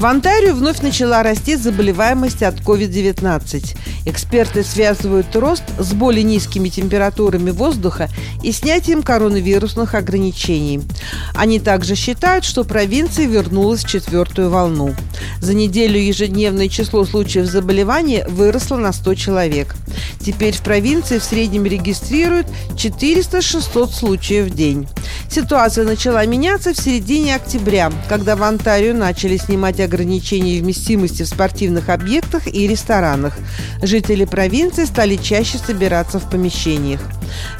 В Онтарио вновь начала расти заболеваемость от COVID-19. Эксперты связывают рост с более низкими температурами воздуха и снятием коронавирусных ограничений. Они также считают, что провинция вернулась в четвертую волну. За неделю ежедневное число случаев заболевания выросло на 100 человек. Теперь в провинции в среднем регистрируют 400-600 случаев в день. Ситуация начала меняться в середине октября, когда в Онтарио начали снимать ограничения вместимости в спортивных объектах и ресторанах. Жители провинции стали чаще собираться в помещениях.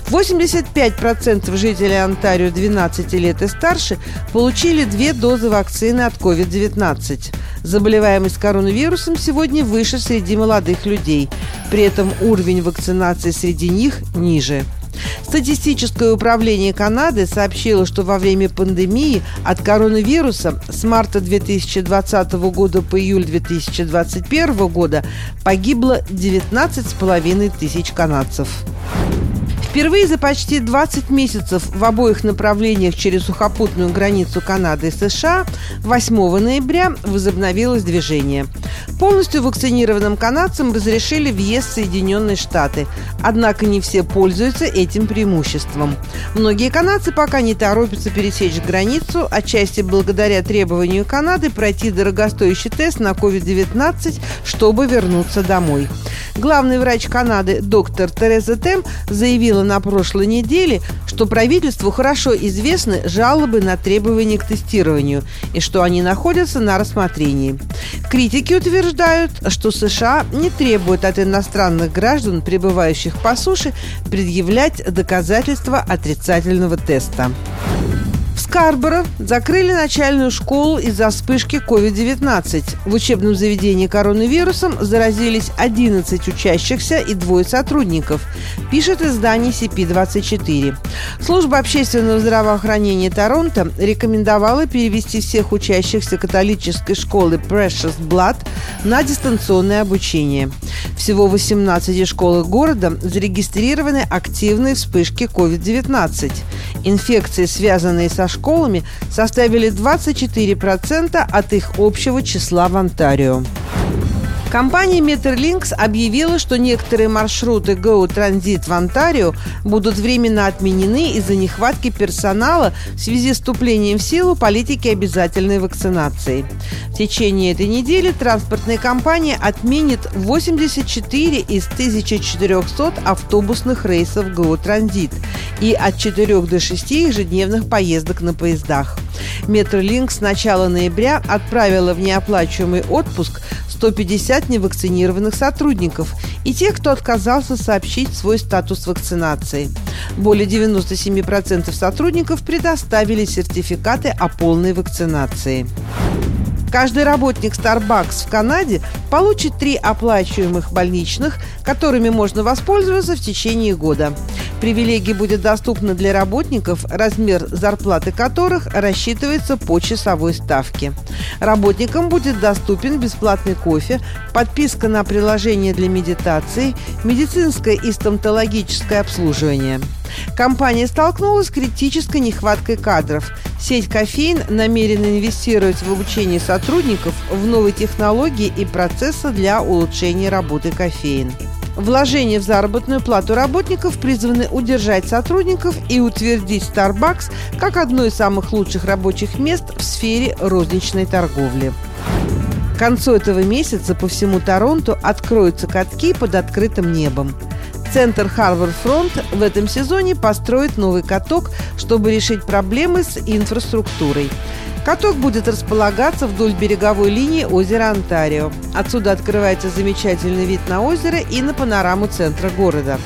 85% жителей Онтарио 12 лет и старше получили две дозы вакцины от COVID-19. Заболеваемость коронавирусом сегодня выше среди молодых людей. При этом уровень вакцинации среди них ниже. Статистическое управление Канады сообщило, что во время пандемии от коронавируса с марта 2020 года по июль 2021 года погибло 19,5 тысяч канадцев. Впервые за почти 20 месяцев в обоих направлениях через сухопутную границу Канады и США 8 ноября возобновилось движение. Полностью вакцинированным канадцам разрешили въезд в Соединенные Штаты. Однако не все пользуются этим преимуществом. Многие канадцы пока не торопятся пересечь границу, отчасти благодаря требованию Канады пройти дорогостоящий тест на COVID-19, чтобы вернуться домой. Главный врач Канады доктор Тереза Тем заявила на прошлой неделе, что правительству хорошо известны жалобы на требования к тестированию и что они находятся на рассмотрении. Критики утверждают, что США не требуют от иностранных граждан, пребывающих по суше, предъявлять доказательства отрицательного теста. Скарборо закрыли начальную школу из-за вспышки COVID-19. В учебном заведении коронавирусом заразились 11 учащихся и двое сотрудников, пишет издание CP24. Служба общественного здравоохранения Торонто рекомендовала перевести всех учащихся католической школы Precious Blood на дистанционное обучение. Всего в 18 школах города зарегистрированы активные вспышки COVID-19. Инфекции, связанные со школами, составили 24% от их общего числа в Онтарио. Компания Meterlinks объявила, что некоторые маршруты Go Transit в Онтарио будут временно отменены из-за нехватки персонала в связи с вступлением в силу политики обязательной вакцинации. В течение этой недели транспортная компания отменит 84 из 1400 автобусных рейсов Go Transit и от 4 до 6 ежедневных поездок на поездах. Metrolink с начала ноября отправила в неоплачиваемый отпуск 150 невакцинированных сотрудников и тех, кто отказался сообщить свой статус вакцинации. Более 97% сотрудников предоставили сертификаты о полной вакцинации. Каждый работник Starbucks в Канаде получит три оплачиваемых больничных, которыми можно воспользоваться в течение года. Привилегия будет доступна для работников, размер зарплаты которых рассчитывается по часовой ставке. Работникам будет доступен бесплатный кофе, подписка на приложение для медитации, медицинское и стоматологическое обслуживание. Компания столкнулась с критической нехваткой кадров. Сеть «Кофеин» намерена инвестировать в обучение сотрудников в новые технологии и процессы для улучшения работы кофеин. Вложения в заработную плату работников призваны удержать сотрудников и утвердить Starbucks как одно из самых лучших рабочих мест в сфере розничной торговли. К концу этого месяца по всему Торонто откроются катки под открытым небом. Центр Харвард Фронт в этом сезоне построит новый каток, чтобы решить проблемы с инфраструктурой. Каток будет располагаться вдоль береговой линии озера Онтарио. Отсюда открывается замечательный вид на озеро и на панораму центра города.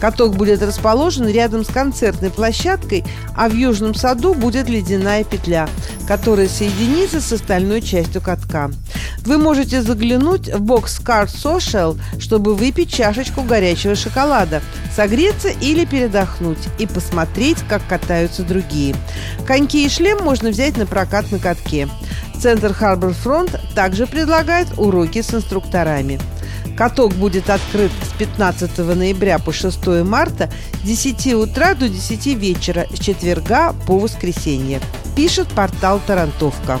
Каток будет расположен рядом с концертной площадкой, а в южном саду будет ледяная петля, которая соединится с остальной частью катка. Вы можете заглянуть в бокс Card Social, чтобы выпить чашечку горячего шоколада, согреться или передохнуть и посмотреть, как катаются другие. Коньки и шлем можно взять на прокат на катке. Центр Front также предлагает уроки с инструкторами. Каток будет открыт с 15 ноября по 6 марта с 10 утра до 10 вечера с четверга по воскресенье. Пишет портал Тарантовка.